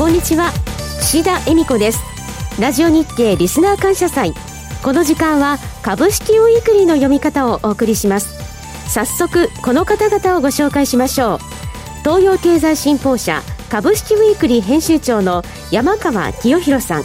こんにちは。岸田恵美子です。ラジオ日経リスナー感謝祭。この時間は株式ウィークリーの読み方をお送りします。早速この方々をご紹介しましょう。東洋経済新報社株式ウィークリー編集長の山川清弘さん。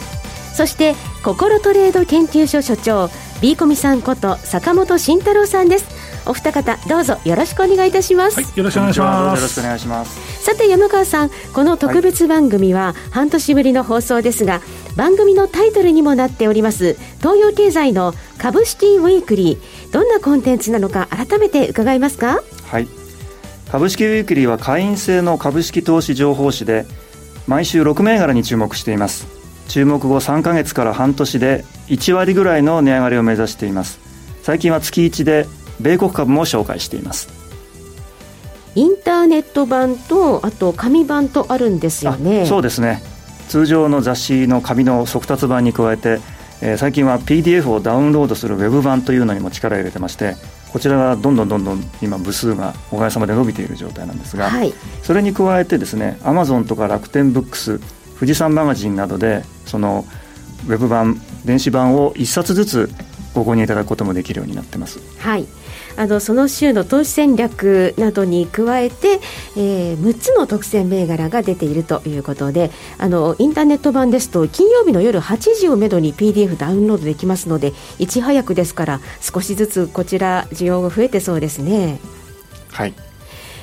そして心トレード研究所所長 B コミさんこと坂本慎太郎さんです。お二方どうぞよろしくお願いいたします、はい、よろしくお願いします。よろしくお願いします。さて山川さんこの特別番組は半年ぶりの放送ですが、番組のタイトルにもなっております東洋経済の株式ウィークリーどんなコンテンツなのか改めて伺いますか？はい。株式ウィークリーは会員制の株式投資情報誌で毎週6銘柄に注目しています。注目後3か月から半年で1割ぐらいの値上がりを目指しています。最近は月1で米国株も紹介しています。インターネット版とあと紙版とあるんですよね。そうですね。通常の雑誌の紙の速達版に加えて、えー、最近は PDF をダウンロードするウェブ版というのにも力を入れてましてこちらがどんどんどんどん今部数がおかげさまで伸びている状態なんですが、はい、それに加えてですねアマゾンとか楽天ブックス富士山マガジンなどでそのウェブ版電子版を1冊ずつご購入いただくこともできるようになってます。はいあのその週の投資戦略などに加えて、えー、6つの特選銘柄が出ているということであのインターネット版ですと金曜日の夜8時をめどに PDF ダウンロードできますのでいち早くですから少しずつこちら需要が増えてそうですね。はい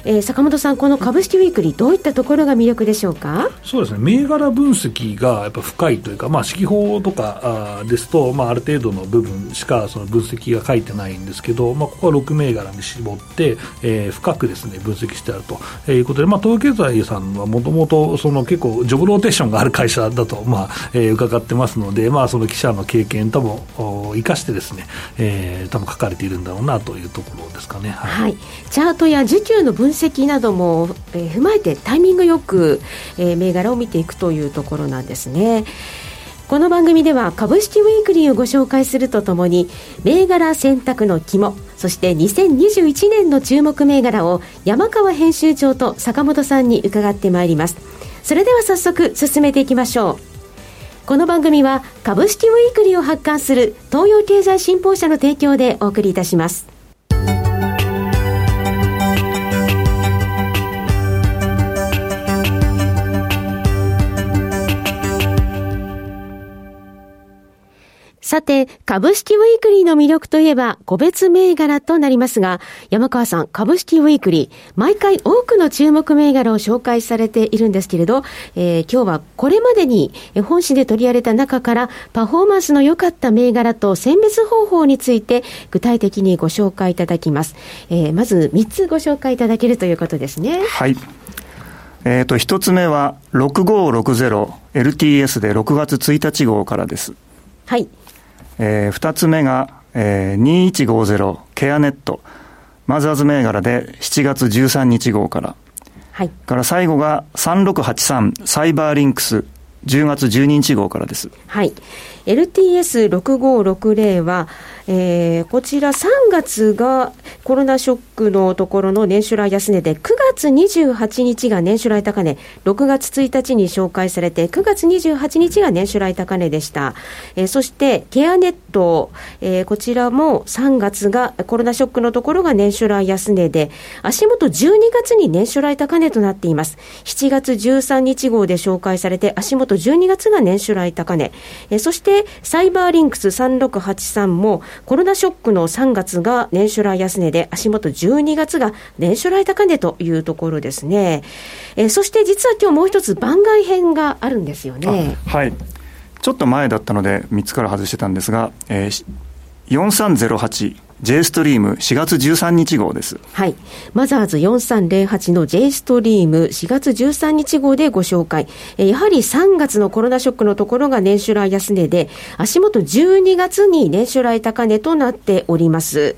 えー、坂本さん、この株式ウィークリー、どういったところが魅力でしょうか？そうですね、銘柄分析がやっぱ深いというか、まあ、指揮法とかあですと、まあ、ある程度の部分しかその分析が書いてないんですけど、まあ、ここは6銘柄に絞って、えー、深くですね分析してあると。いうことで、まあ、東京経済さんはもともと結構、ジョブローテーションがある会社だと、まあえー、伺ってますので、まあ、その記者の経験とも生かしてですね、えー、多分書かれているんだろうなというところですかね。はい、はい、チャートや需給の分析なども、えー、踏まえてタイミングよく、えー、銘柄を見ていくというところなんですね。この番組では株式ウィークリーをご紹介するとともに銘柄選択の肝そして2021年の注目銘柄を山川編集長と坂本さんに伺ってまいります。それでは早速進めていきましょう。この番組は株式ウィークリーを発刊する東洋経済新報社の提供でお送りいたします。さて、株式ウィークリーの魅力といえば、個別銘柄となりますが、山川さん、株式ウィークリー、毎回多くの注目銘柄を紹介されているんですけれど、えー、今日はこれまでに本誌で取り上げた中から、パフォーマンスの良かった銘柄と選別方法について、具体的にご紹介いただきます。えー、まず3つご紹介いただけるということですね。はい。えっ、ー、と、一つ目は、6560LTS で6月1日号からです。はい。えー、2つ目が、えー、2150ケアネットマザーズ銘柄で7月13日号から、はい、から最後が3683サイバーリンクス10月12日号からです。はい。LTS6560 は、えー、こちら3月がコロナショックのところの年初来安値で、9月28日が年初来高値、6月1日に紹介されて、9月28日が年初来高値でした。えー、そして、ケアネット、えー、こちらも3月がコロナショックのところが年初来安値で、足元12月に年初来高値となっています。7月13日号で紹介されて、足元12月が年初来高値、えー、そしてサイバーリンクス3683もコロナショックの3月が年初来安値で、足元12月が年初来高値というところですね。えー、そして実は今日もう一つ番外編があるんですよね。はい。ちょっと前だったので3つから外してたんですが、えー、4308 J ストリーム4月13日号です。はい。マザーズ4308の J ストリーム4月13日号でご紹介。えやはり3月のコロナショックのところが年初来安値で、足元12月に年初来高値となっております。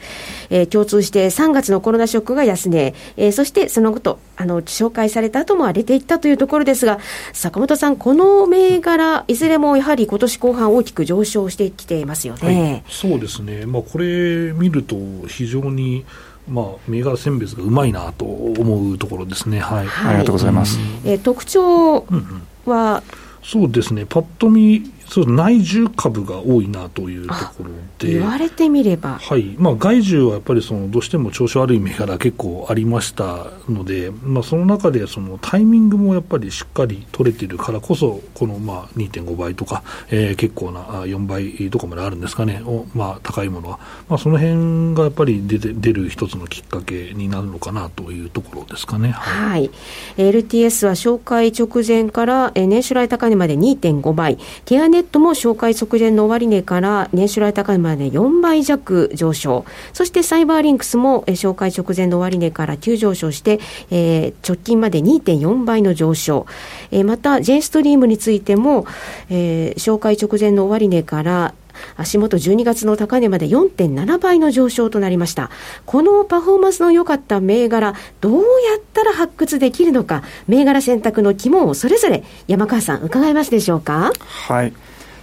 えー、共通して3月のコロナショックが安値、えー、そしてそのこと、あの、紹介された後も荒れていったというところですが、坂本さん、この銘柄、いずれもやはり今年後半大きく上昇してきていますよね。はい、そうですね。まあ、これ見ると非常にまあ、銘柄選別がうまいなと思うところですね、はい、はい、ありがとうございます、えー、特徴、うんうん。はそうですね、パッと見、そう内需株が多いなというところで、言われてみれば、はい。まあ、外需はやっぱりそのどうしても調子悪い銘柄結構ありましたので、まあ、その中でそのタイミングもやっぱりしっかり取れてるからこそ、このまあ2.5倍とか、えー、結構な4倍とかまであるんですかね、おまあ、高いものは、まあ、その辺がやっぱり出て出る一つのきっかけになるのかなというところですかね。はい、はい、LTS は紹介直前から年初来高値まで2.5倍、ケアネットも紹介直前の終値から年初来高値まで4倍弱上昇。そしてサイバーリンクスも紹介直前の終値から急上昇して、えー、直近まで2.4倍の上昇。えー、また、ジェンストリームについても、えー、紹介直前の終値から足元12月の高値まで4.7倍の上昇となりました。このパフォーマンスの良かった銘柄、どうやったら発掘できるのか、銘柄選択の肝をそれぞれ山川さん伺えますでしょうか？はい。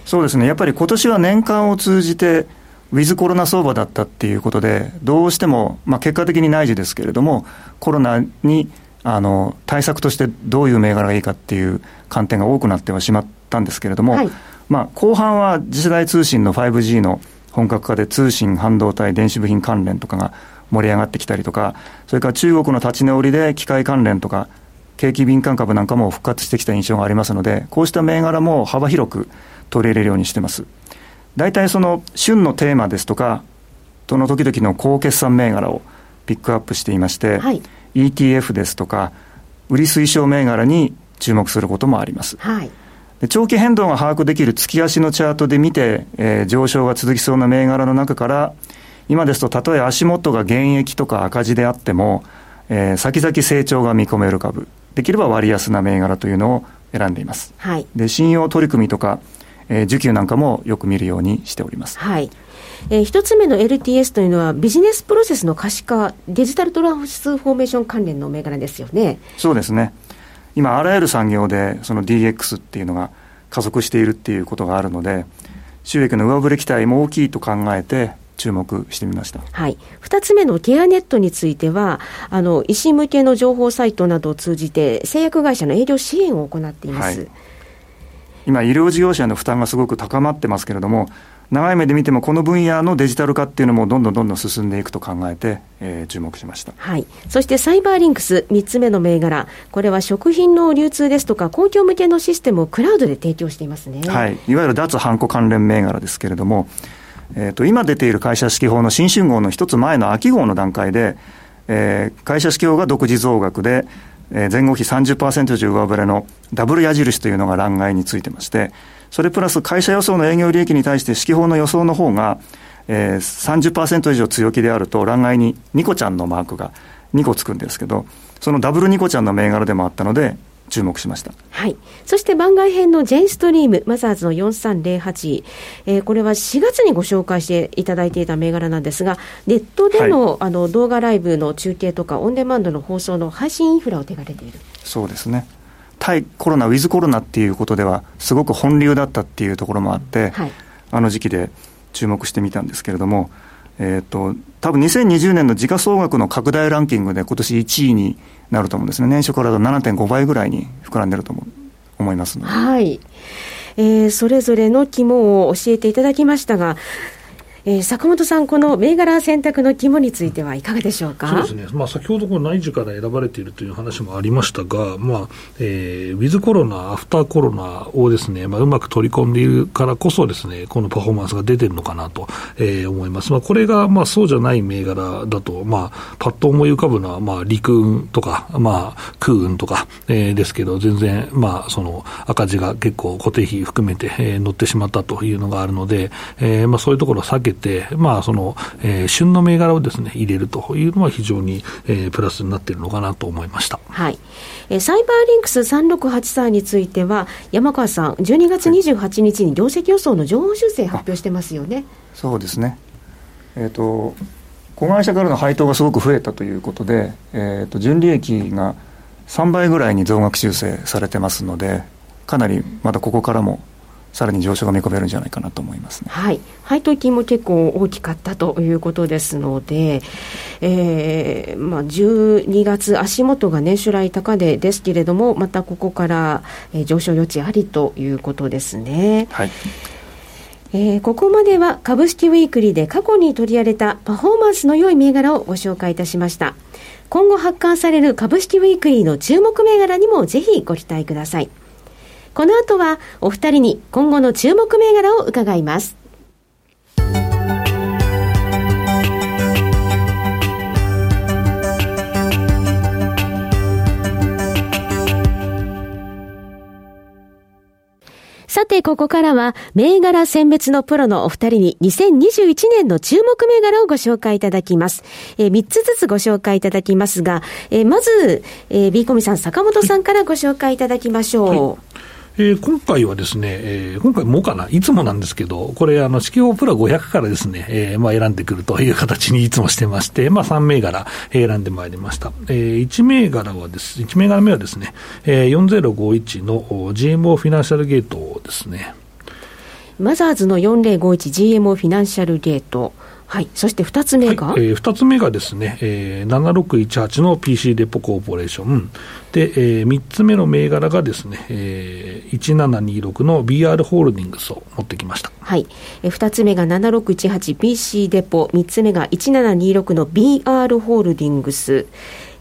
そうですね。やっぱり今年は年間を通じて、ウィズコロナ相場だったっていうことで、どうしても、まあ、結果的に内需ですけれども、コロナにあの対策としてどういう銘柄がいいかっていう観点が多くなってはしまったんですけれども、はい、まあ、後半は次世代通信の 5G の本格化で通信、半導体、電子部品関連とかが盛り上がってきたりとか、それから中国の立ち直りで機械関連とか、景気敏感株なんかも復活してきた印象がありますので、こうした銘柄も幅広く取り入れるようにしてます。大体その旬のテーマですとか、その時々の高決算銘柄をピックアップしていまして、はい、ETF ですとか、売り推奨銘柄に注目することもあります。はい長期変動が把握できる月足のチャートで見て、えー、上昇が続きそうな銘柄の中から、今ですと、たとえ足元が減益とか赤字であっても、えー、先々成長が見込める株、できれば割安な銘柄というのを選んでいます。はい、で信用取り組みとか、えー、需給なんかもよく見るようにしております。はいえー、一つ目の LTS というのは、ビジネスプロセスの可視化、デジタルトランスフォーメーション関連の銘柄ですよね。そうですね。今、あらゆる産業でその DX っていうのが加速しているっていうことがあるので、収益の上振れ期待も大きいと考えて、注目してみました。はい。二つ目のケアネットについては、あの、医師向けの情報サイトなどを通じて、製薬会社の営業支援を行っています。はい、今、医療事業者の負担がすごく高まってますけれども、長い目で見ても、この分野のデジタル化っていうのもどんどんどんどん進んでいくと考えて、えー、注目しました、はい、そしてサイバーリンクス、3つ目の銘柄、これは食品の流通ですとか、公共向けのシステムをクラウドで提供していますね、はい、いわゆる脱ハンコ関連銘柄ですけれども、えーと、今出ている会社指揮法の新春号の一つ前の秋号の段階で、えー、会社指揮法が独自増額で、え、前後比30%以上上振れのダブル矢印というのが欄外についてまして、それプラス会社予想の営業利益に対して指揮法の予想の方が、えー、30%以上強気であると、欄外にニコちゃんのマークが2個つくんですけど、そのダブルニコちゃんの銘柄でもあったので、注目しました。はい。そして番外編のジェンストリーム、マザーズの4308、えー、これは4月にご紹介していただいていた銘柄なんですが、ネットでのはい、あの動画ライブの中継とか、オンデマンドの放送の配信インフラを手掛けている。そうですね。対コロナ、ウィズコロナっていうことでは、すごく本流だったっていうところもあって、はい、あの時期で注目してみたんですけれども、えーと、多分2020年の時価総額の拡大ランキングで、今年1位になると思うんですね、年初からだと7.5倍ぐらいに膨らんでると思いますはい、えー、それぞれの肝を教えていただきましたが、えー、坂本さん、この銘柄選択の肝についてはいかがでしょうか？そうですね、まあ、先ほどこの内需から選ばれているという話もありましたが、まあえー、ウィズコロナ、アフターコロナをですね、まあ、うまく取り込んでいるからこそですね、このパフォーマンスが出てるのかなと、えー、思います。まあ、これがまあそうじゃない銘柄だと、まあ、パッと思い浮かぶのは、まあ、陸運とか、まあ、空運とか、えー、ですけど、全然、まあ、その赤字が結構固定費含めて、えー、乗ってしまったというのがあるので、えーまあ、そういうところを避けて、まあ、その、えー、旬の銘柄をですね、入れるというのは非常に、えー、プラスになっているのかなと思いました。はい。えー、サイバーリンクス3683については、山川さん、12月28日に業績予想の情報修正発表してますよね。そうですね。えっ、ー、と、子会社からの配当がすごく増えたということで、えっ、ー、と、純利益が3倍ぐらいに増額修正されてますので、かなりまだここからもさらに上昇が見込めるんじゃないかなと思います、ね、はい、配当金も結構大きかったということですので、えーまあ、12月、足元が年、ね、初来高値ですけれども、またここから、えー、上昇余地ありということですね。はいえー、ここまでは株式ウィークリーで過去に取り上げたパフォーマンスの良い銘柄をご紹介いたしました。今後発刊される株式ウィークリーの注目銘柄にもぜひご期待ください。この後はお二人に今後の注目銘柄を伺います。さて、ここからは、銘柄選別のプロのお二人に、2021年の注目銘柄をご紹介いただきます。えー、3つずつご紹介いただきますが、えー、まず、えー、ビーコミさん、坂本さんからご紹介いただきましょう。はいえー、今回はですね、えー、今回もかな、いつもなんですけど、これ、あの、四季報プラ500からですね、えー、まあ選んでくるという形にいつもしてまして、まあ3銘柄選んでまいりました。えー、1銘柄はです、1銘柄目はですね、えー、4051の GMO フィナンシャルゲートですね。マザーズの 4051GMO フィナンシャルゲート。はい、そして2つ目が、はい、えー、2つ目がですね、えー、7618の PC デポコーポレーション、で、えー、3つ目の銘柄がですね、えー、1726の BR ホールディングスを持ってきました。はい、えー、2つ目が 7618PC デポ、3つ目が1726の BR ホールディングス。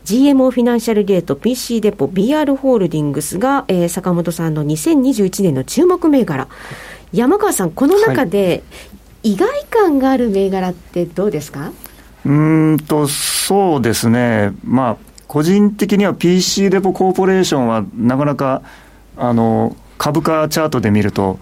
GMO フィナンシャルゲート PC デポ BR ホールディングスが、えー、坂本さんの2021年の注目銘柄。山川さん、この中で意外感がある銘柄ってどうですか？うんと、そうですね。まあ、個人的には PC レポコーポレーションはなかなか、あの、株価チャートで見ると、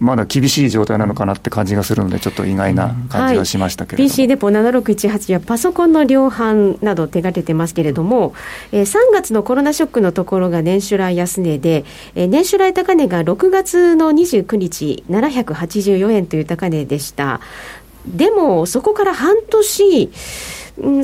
まだ厳しい状態なのかなって感じがするので、ちょっと意外な感じがしましたけれども、はい、PC デポ7618やパソコンの量販など手がけてますけれども、えー、3月のコロナショックのところが年初来安値で、えー、年初来高値が6月の29日、784円という高値でした。でも、そこから半年、うん、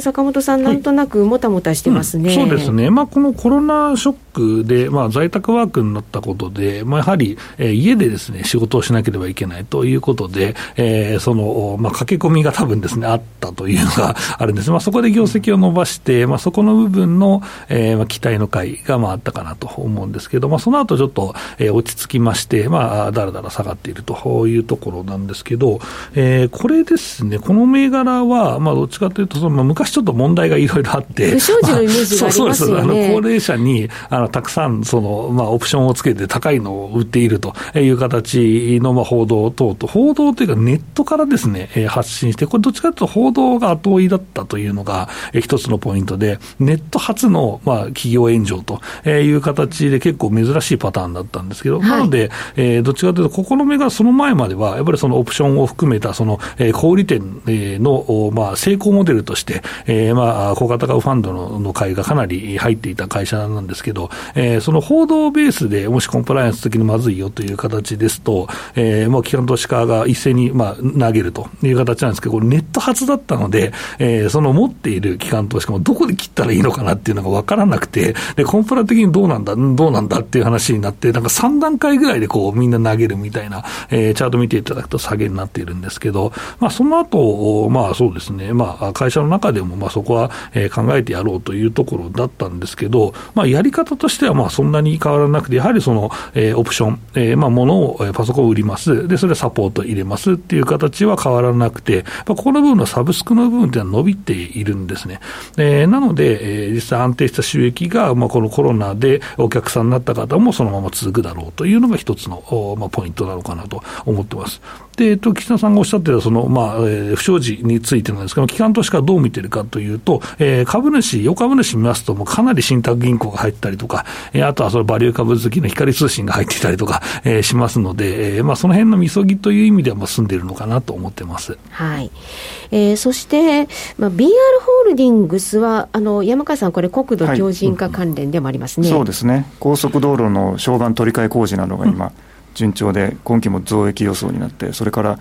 坂本さん、なんとなくもたもたしてますね、はいうん、そうですね、まあ、このコロナショックで、まあ、在宅ワークになったことで、まあ、やはり、えー、家でですね仕事をしなければいけないということで、えー、その、まあ、駆け込みが多分ですねあったというのがあるんです、まあ、そこで業績を伸ばして、まあ、そこの部分の、えーまあ、期待の回がまああったかなと思うんですけど、まあ、その後ちょっと、えー、落ち着きまして、まあ、だらだら下がっているというところなんですけど、えー、これですね、この銘柄は、まあ、どっちかというとその、昔ちょっと問題がいろいろあって、不祥事のイメージがありますよね、まあ、そうですあの高齢者にあのたくさんその、まあ、オプションをつけて高いのを売っているという形の、まあ、報道等々、報道というか、ネットからですね、えー、発信して、これ、どっちかというと報道が後追いだったというのが、えー、一つのポイントで、ネット初の、まあ、企業炎上という形で、結構珍しいパターンだったんですけど、はい、なので、えー、どっちかというと、ここの目がその前までは、やっぱりそのオプションを含めた、その、えー、小売店の、まあ、成功モデルとして、えー、まあ、小型株ファンドのの会がかなり入っていた会社なんですけど、えー、その報道ベースでもしコンプライアンス的にまずいよという形ですと、えー、もう機関投資家が一斉に、まあ、投げるという形なんですけど、これネット発だったので、えー、その持っている機関投資家もどこで切ったらいいのかなっていうのが分からなくて、で、コンプラ的にどうなんだ、どうなんだっていう話になって、なんか3段階ぐらいでこうみんな投げるみたいな、えー、チャート見ていただくと下げになっているんですけど、まあ、その後、まあそうですね、まあ会社の中でも、まあそこは、えー、考えてやろうというところだったんですけど、まあやり方としてはまあそんなに変わらなくて、やはりその、えー、オプション、えー、まあ物を、え、パソコンを売ります。で、それサポート入れますっていう形は変わらなくて、まあ、ここの部分のサブスクの部分っていうのは伸びているんですね。えー、なので、えー、実際安定した収益が、まあこのコロナでお客さんになった方もそのまま続くだろうというのが一つの、まあ、ポイントなのかなと思ってます。で、えっと、岸田さんがおっしゃってた、その、まあ、えー、不祥事についてなんですけど、機関投資家はどう見てるかというと、えー、株主、予株主見ますと、もうかなり信託銀行が入ったりとか、えー、あとはそのバリュー株好きの光通信が入っていたりとか、えー、しますので、えー、まあ、その辺のみそぎという意味では、まあ、済んでいるのかなと思ってます。はい。えー、そして、まあ、BR ホールディングスは、あの、山川さん、これ国土強靭化関連でもありますね。はい、そうですね。高速道路の小板取り替え工事などが今、うん順調で、今期も増益予想になって、それから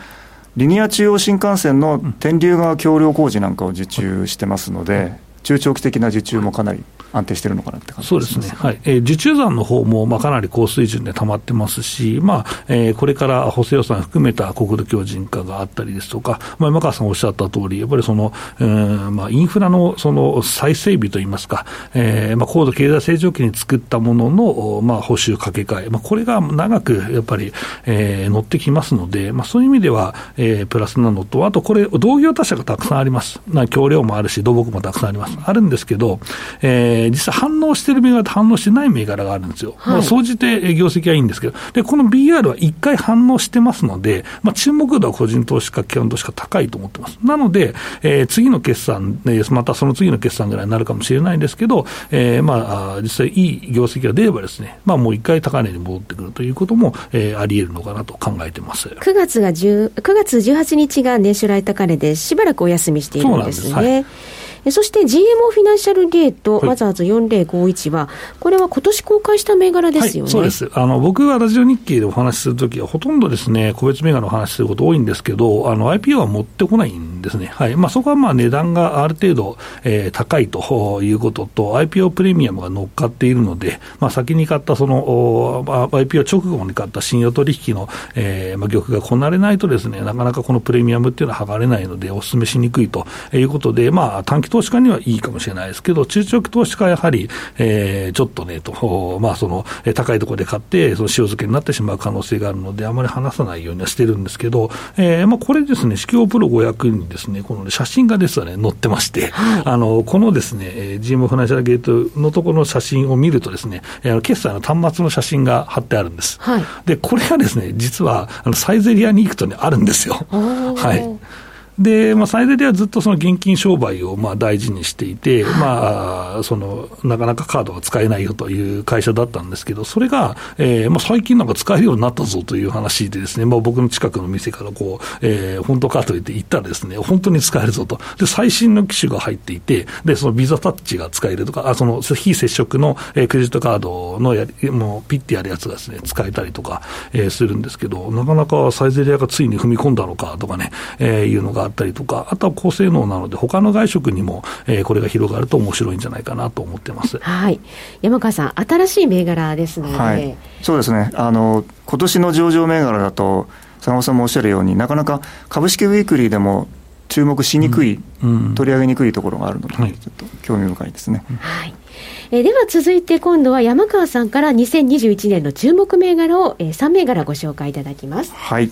リニア中央新幹線の天竜川橋梁工事なんかを受注してますので、中長期的な受注もかなり安定してるのかなって感じそうですね、はいえー、受注残の方もまもかなり高水準で溜まってますし、まあえー、これから補正予算含めた国土強靭化があったりですとか、まあ、山川さんおっしゃった通り、やっぱりその、えーまあ、インフラのその再整備といいますか、えーまあ、高度経済成長期に作ったものの、まあ、補修掛け替え、まあ、これが長くやっぱり、えー、乗ってきますので、まあ、そういう意味では、えー、プラスなのと、あとこれ、同業他社がたくさんあります。橋梁もあるし、土木もたくさんあります。あるんですけど、えー、実際反応してる銘柄と反応してない銘柄があるんですよ。はい、まあ、総じて業績はいいんですけど、で、この BR は一回反応してますので、まあ、注目度は個人投資家、基本投資家高いと思ってます。なので、えー、次の決算、またその次の決算ぐらいになるかもしれないんですけど、えー、まあ、実際いい業績が出ればですね、まあ、もう一回高値に戻ってくるということも、えー、あり得るのかなと考えてます。9月が10、9月18日が年初来高値で、しばらくお休みしているんですね。そうなんです。はいそして GMO フィナンシャルゲート、マザーズ4051は、これは今年公開した銘柄ですよね、はい、そうです。あの僕はラジオ日経でお話しするときは、ほとんどですね、個別銘柄の話すること多いんですけど、あの IPO は持ってこないんですね、はい。まあ、そこはまあ値段がある程度、えー、高いということと、IPO プレミアムが乗っかっているので、まあ、先に買ったその IPO 直後に買った信用取引の、えーまあ、玉がこなれないとですね、なかなかこのプレミアムっていうのは剥がれないので、お勧めしにくいということで、まあ、短期投資家にはいいかもしれないですけど、中長期投資家はやはり、えー、ちょっとね、と、まあ、その、高いところで買って、その塩漬けになってしまう可能性があるので、あまり話さないようにはしてるんですけど、えー、まあ、これですね、四季プロ500にですね、この写真がですね、載ってまして、はい、あの、このですね、GM ファナンシャルゲートのところの写真を見るとですね、決済の端末の写真が貼ってあるんです。はい、で、これがですね、実は、あの、サイゼリアに行くとね、あるんですよ。はい。で、まあ、最大ではずっとその現金商売をまあ大事にしていて、まあ、そのなかなかカードが使えないよという会社だったんですけど、それが、えーまあ、最近なんか使えるようになったぞという話でですね、まあ、僕の近くの店からこう、えー、本当かと言って行ったらですね、本当に使えるぞと。で、最新の機種が入っていて、で、そのビザタッチが使えるとか、あその非接触の、えー、クレジットカードのやり、もうピッてやるやつがですね、使えたりとか、えー、するんですけど、なかなかサイゼリアがついに踏み込んだのかとかね、えー、いうのがあったりとか、あとは高性能なので、他の外食にも、えー、これが広がると面白いんじゃないかなと思ってます。はい。山川さん、新しい銘柄ですので、はい、そうですね。あの、今年の上場銘柄だと、坂本さんもおっしゃるように、なかなか株式ウィークリーでも注目しにくい、うんうん、取り上げにくいところがあるので、ちょっと興味深いですね。はい。えー、では続いて今度は山川さんから2021年の注目銘柄を、えー、3銘柄ご紹介いただきます。はい。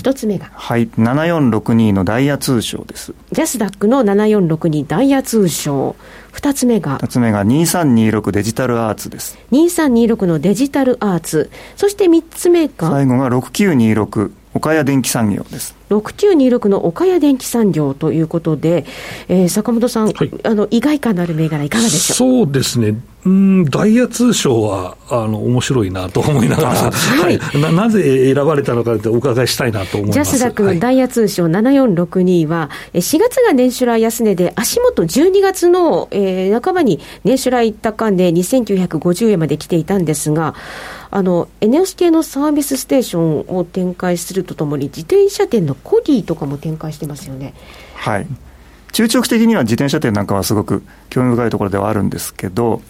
一つ目が。はい、7462のダイヤ通商です。ジャスダックの7462ダイヤ通商。二つ目が。二つ目が2326デジタルアーツです。2326のデジタルアーツ。そして三つ目が。最後が6926岡谷電気産業です。6926の岡谷電気産業ということで、えー、坂本さん、はい、あの意外感のある銘柄、いかがでしょう？そうですね、うん、ダイヤ通商はあの面白いなと思いながら、はい、ななぜ選ばれたのかってお伺いしたいなと思います。ジャスダックのダイヤ通商7462は、4月が年初来安値で、足元12月の、えー、半ばに年初来高値2950円まで来ていたんですが、あの、エネオス系のサービスステーションを展開するとともに、自転車店のコディとかも展開してますよね。はい。中長期的には自転車店なんかはすごく興味深いところではあるんですけど、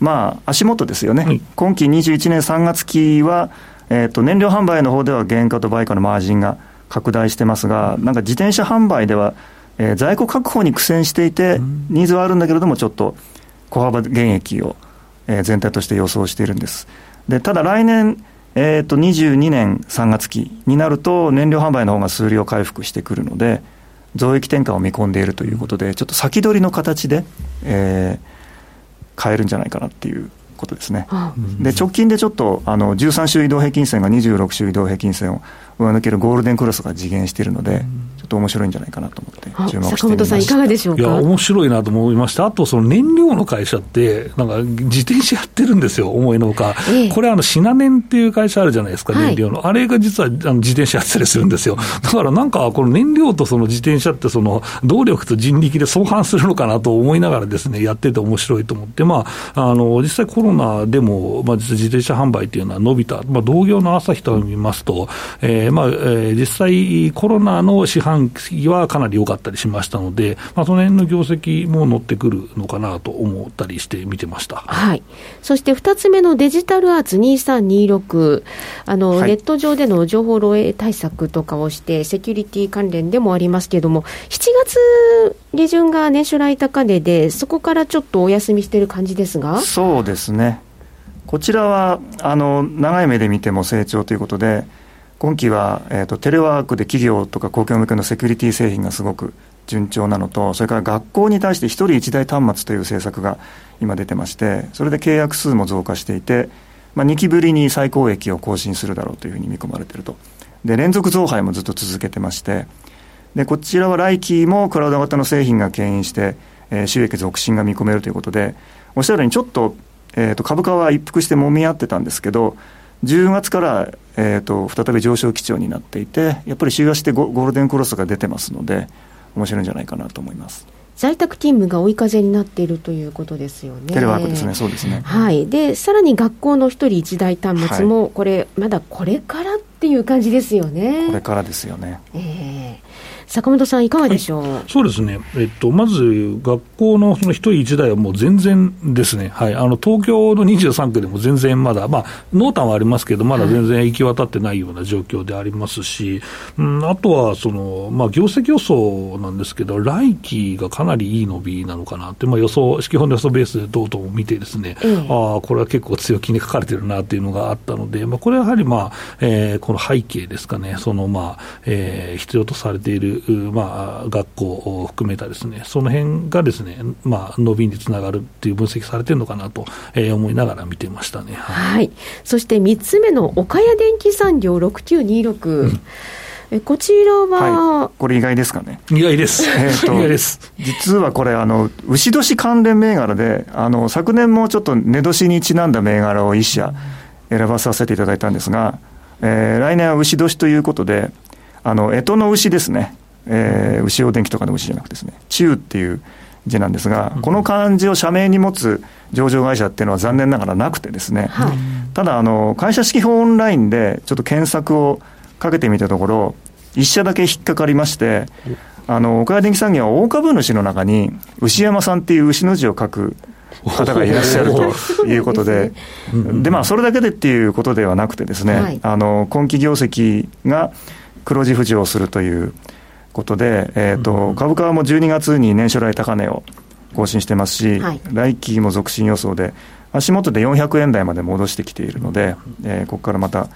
まあ、足元ですよね。はい、今期21年3月期は、えっ、ー、と、燃料販売の方では原価と売価のマージンが拡大してますが、なんか自転車販売では、えー、在庫確保に苦戦していて、ニーズはあるんだけれども、ちょっと小幅減益を、えー、全体として予想しているんです。でただ来年、えー、と22年3月期になると、燃料販売の方が数量回復してくるので、増益転換を見込んでいるということで、ちょっと先取りの形で、えー、変えるんじゃないかなっていうことですね。で直近でちょっとあの13週移動平均線が26週移動平均線を上抜けるゴールデンクロスが実現しているので、ちょっと面白いんじゃないかなと思って注目して坂本さん、いかがでしょうか？いや、面白いなと思いました、あとその燃料の会社って、なんか自転車やってるんですよ、思いのほか、ええ、これ、あのシナネンっていう会社あるじゃないですか、燃料の、はい、あれが実はあの自転車やってたりするんですよ、だからなんか、この燃料とその自転車って、その動力と人力で相反するのかなと思いながらですね、やってて面白いと思って、まあ、あの実際コロナでも、まあ、自転車販売っていうのは伸びた、まあ、同業の朝日と見ますと、えーまあえー、実際コロナの四半半期はかなり良かったりしましたので、まあ、その辺の業績も乗ってくるのかなと思ったりして見てました。はい。そして2つ目のデジタルアーツ2326、あの、はい、ネット上での情報漏洩対策とかをして、セキュリティ関連でもありますけれども、7月下旬が年初来高値で、そこからちょっとお休みしてる感じですが？そうですね。こちらは、あの、長い目で見ても成長ということで、今期は、えーと、テレワークで企業とか公共向けのセキュリティ製品がすごく順調なのと、それから学校に対して1人1台端末という政策が今出てまして、それで契約数も増加していて、まあ、2期ぶりに最高益を更新するだろうというふうに見込まれていると。で、連続増配もずっと続けてまして、で、こちらは来期もクラウド型の製品が牽引して、えー、収益続伸が見込めるということで、おっしゃるようにちょっと、えーと株価は一服して揉み合ってたんですけど、10月から、えーと、再び上昇基調になっていて、やっぱり週足でゴールデンクロスが出てますので、面白いんじゃないかなと思います。在宅勤務が追い風になっているということですよね。テレワークですね、そうですね。はい。で、さらに学校の一人一台端末も、これ、まだこれからっていう感じですよね。これからですよね。ええー坂本さん、いかがでしょう、はい、そうですね、えっと、まず学校のその一人一台はもう全然ですね、はい、あの東京の23区でも全然まだ、まあ、濃淡はありますけど、まだ全然行き渡ってないような状況でありますし、うん、あとはその、まあ、業績予想なんですけど、来期がかなりいい伸びなのかなって、まあ、予想、基本の予想ベースでどうとも見てですね、うん、ああ、これは結構強気に書かれてるなっていうのがあったので、まあ、これはやはり、まあえー、この背景ですかね、その、まあえー、必要とされているまあ、学校を含めたですね、その辺がですね、まあ、伸びにつながるっていう分析されてるのかなと、えー、思いながら見てましたね。はい。そして3つ目の岡谷電機産業6926。うんえこちらは、はい、これ意外ですかね。意外です。えー、と 意外です。実はこれ、あの、牛年関連銘柄で、あの、昨年もちょっと寝年にちなんだ銘柄を一社選ばさせていただいたんですが、えー、来年は牛年ということで、あの、干支の牛ですね。えー、牛尾電機とかの牛じゃなくてですね、中っていう字なんですが、この漢字を社名に持つ上場会社っていうのは残念ながらなくてですね、はい、ただあの、会社指揮法オンラインでちょっと検索をかけてみたところ、一社だけ引っかかりまして、あの、岡谷電機産業は大株主の中に、牛山さんっていう牛の字を書く方がいらっしゃるということで、で、まあ、それだけでっていうことではなくてですね、はい、あの、今期業績が黒字浮上するという、ことで、えーと株価はもう12月に年初来高値を更新してますし、はい、来期も続伸予想で、足元で400円台まで戻してきているので、えー、ここからまた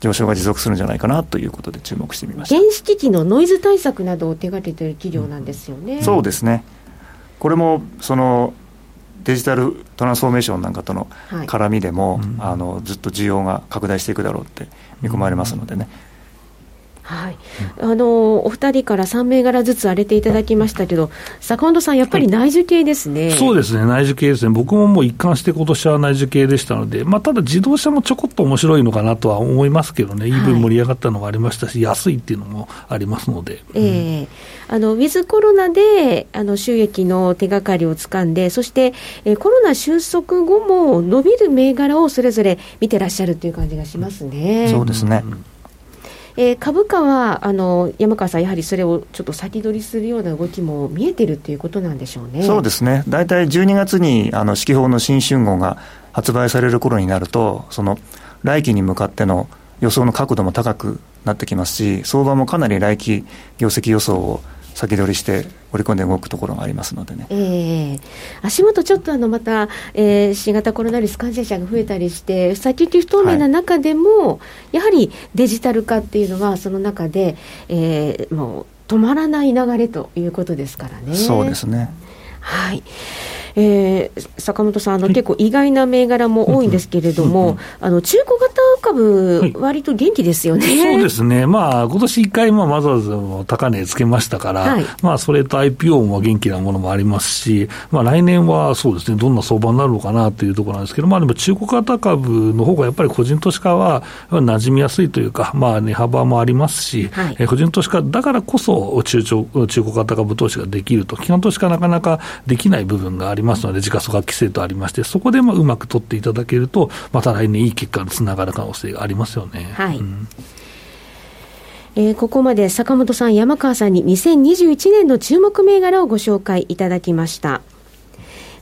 上昇が持続するんじゃないかなということで注目してみました。電子機器のノイズ対策などを手掛けている企業なんですよね、うん、そうですね、これもそのデジタルトランスフォーメーションなんかとの絡みでも、はい、あのずっと需要が拡大していくだろうって見込まれますのでね。うんはい、あのお二人から3銘柄ずつ荒れていただきましたけど、坂本さん、やっぱり内需系ですね、はい、そうですね、内需系ですね、僕ももう一貫して今年は内需系でしたので、まあ、ただ自動車もちょこっと面白いのかなとは思いますけどね、EV 盛り上がったのもありましたし、はい、安いっていうのもありますので。えー、あのウィズコロナであの収益の手がかりをつかんで、そして、えー、コロナ収束後も伸びる銘柄をそれぞれ見てらっしゃるという感じがしますね。そうですね、うんえー、株価はあの山川さん、やはりそれをちょっと先取りするような動きも見えてるということなんでしょうね。そうですね、大体12月にあの四季報の新春号が発売される頃になると、その来期に向かっての予想の角度も高くなってきますし、相場もかなり来期業績予想を先取りして織り込んで動くところがありますのでね、えー、足元ちょっとあのまた、えー、新型コロナウイルス感染者が増えたりして、先行き不透明な中でも、はい、やはりデジタル化っていうのは、その中で、えー、もう止まらない流れということですからね。そうですねはい。えー、坂本さん、あの、結構意外な銘柄も多いんですけれども、あの中古型株、割と元気ですよね、そうですね、まあ今年一回、まあ、わざわざ高値つけましたから、はい、まあそれと IPO も元気なものもありますし、まあ来年はそうですね、どんな相場になるのかなというところなんですけど、まあでも中古型株の方がやっぱり個人投資家は馴染みやすいというか、まあ値幅もありますし、はい、個人投資家だからこそ中中古型株投資ができると、基本投資家なかなかできない部分がありますので、時価総額規制とありまして、そこでまあうまく取っていただけると、また来年いい結果につながる可能性がありますよね。はい、うんえー、ここまで坂本さん、山川さんに2021年の注目銘柄をご紹介いただきました。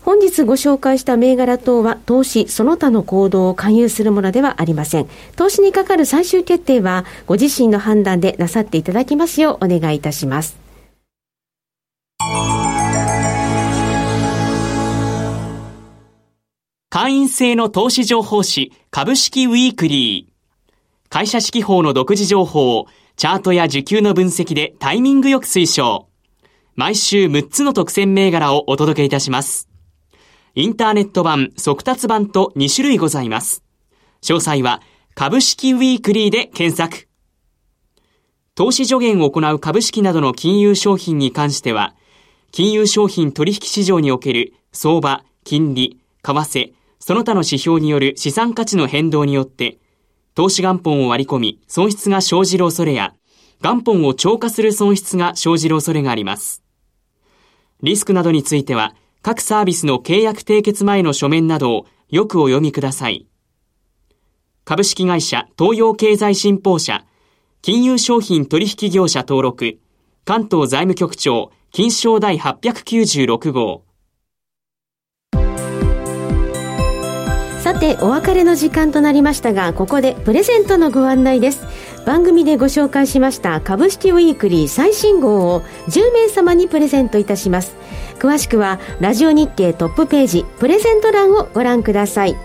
本日ご紹介した銘柄等は投資その他の行動を勧誘するものではありません。投資にかかる最終決定はご自身の判断でなさっていただきますようお願いいたします。会員制の投資情報誌株式ウィークリー。会社指揮法の独自情報をチャートや受給の分析でタイミングよく推奨。毎週6つの特選銘柄をお届けいたします。インターネット版、速達版と2種類ございます。詳細は株式ウィークリーで検索。投資助言を行う株式などの金融商品に関しては、金融商品取引市場における相場、金利、為替、その他の指標による資産価値の変動によって、投資元本を割り込み損失が生じる恐れや、元本を超過する損失が生じる恐れがあります。リスクなどについては、各サービスの契約締結前の書面などをよくお読みください。株式会社東洋経済新報社金融商品取引業者登録関東財務局長金賞第896号てお別れの時間となりましたがここでプレゼントのご案内です。番組でご紹介しました株式ウィークリー最新号を10名様にプレゼントいたします。詳しくはラジオ日経トップページプレゼント欄をご覧ください。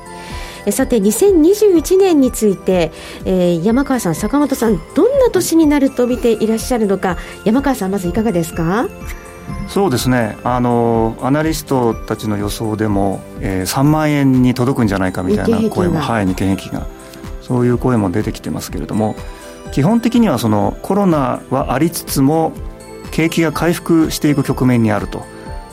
さて2021年について、えー、山川さん坂本さんどんな年になると見ていらっしゃるのか山川さんまずいかがですか？そうですね。あのアナリストたちの予想でも、えー、3万円に届くんじゃないかみたいな声もはい日経平均がそういう声も出てきてますけれども基本的にはそのコロナはありつつも景気が回復していく局面にあると。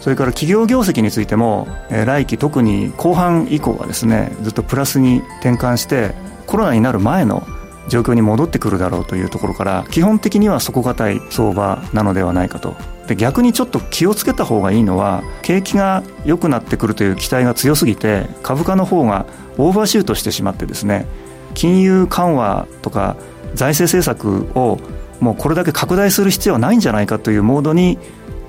それから企業業績についても、えー、来期特に後半以降はですねずっとプラスに転換してコロナになる前の状況に戻ってくるだろうというところから基本的には底堅い相場なのではないかと。で逆にちょっと気をつけた方がいいのは景気が良くなってくるという期待が強すぎて株価の方がオーバーシュートしてしまってですね金融緩和とか財政政策をもうこれだけ拡大する必要はないんじゃないかというモードに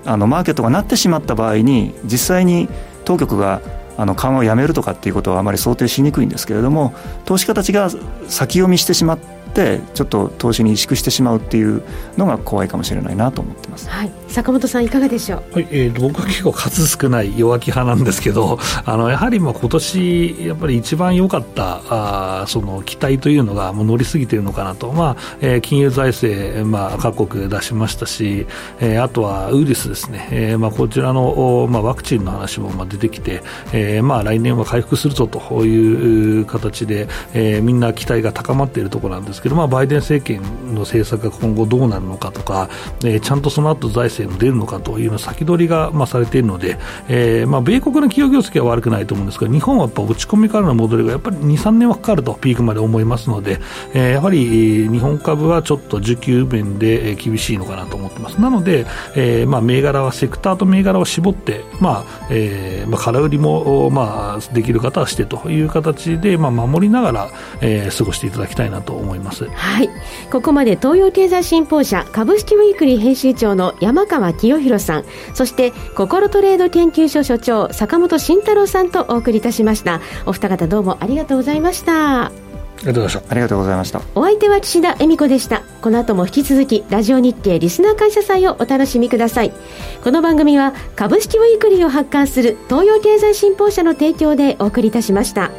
あのマーケットがなってしまった場合に実際に当局があの緩和をやめるとかっていうことはあまり想定しにくいんですけれども投資家たちが先読みしてしまってってちょっと投資に萎縮してしまうっていうのが怖いかもしれないなと思ってます、はい、坂本さんいかがでしょう、はい。えー、僕は結構数少ない弱気派なんですけどあのやはりまあ今年やっぱり一番良かったあその期待というのがもう乗りすぎているのかなと、まあえー、金融財政、まあ、各国出しましたし、えー、あとはウイルスですね、えーまあ、こちらの、まあ、ワクチンの話もまあ出てきて、えーまあ、来年は回復するぞという形で、えー、みんな期待が高まっているところなんですけど、まあ、バイデン政権の政策が今後どうなるのかとか、えー、ちゃんとその後財政も出るのかというの先取りが、まあ、されているので、えーまあ、米国の企業業績は悪くないと思うんですが日本はやっぱ落ち込みからの戻りがやっぱり2、3年はかかるとピークまで思いますので、えー、やはり日本株はちょっと需給面で厳しいのかなと思ってます。なので、えーまあ、銘柄はセクターと銘柄を絞って、まあえーまあ、空売りも、まあ、できる方はしてという形で、まあ、守りながら、えー、過ごしていただきたいなと思います。はいここまで東洋経済新報社株式ウィークリー編集長の山川清弘さんそして心トレード研究所所長坂本慎太郎さんとお送りいたしましたお二方どうもありがとうございましたありがとうございました。ありがとうございました。お相手は岸田恵美子でした。この後も引き続き、ラジオ日経リスナー感謝祭をお楽しみください。この番組は、株式ウィークリーを発刊する東洋経済新報社の提供でお送りいたしました。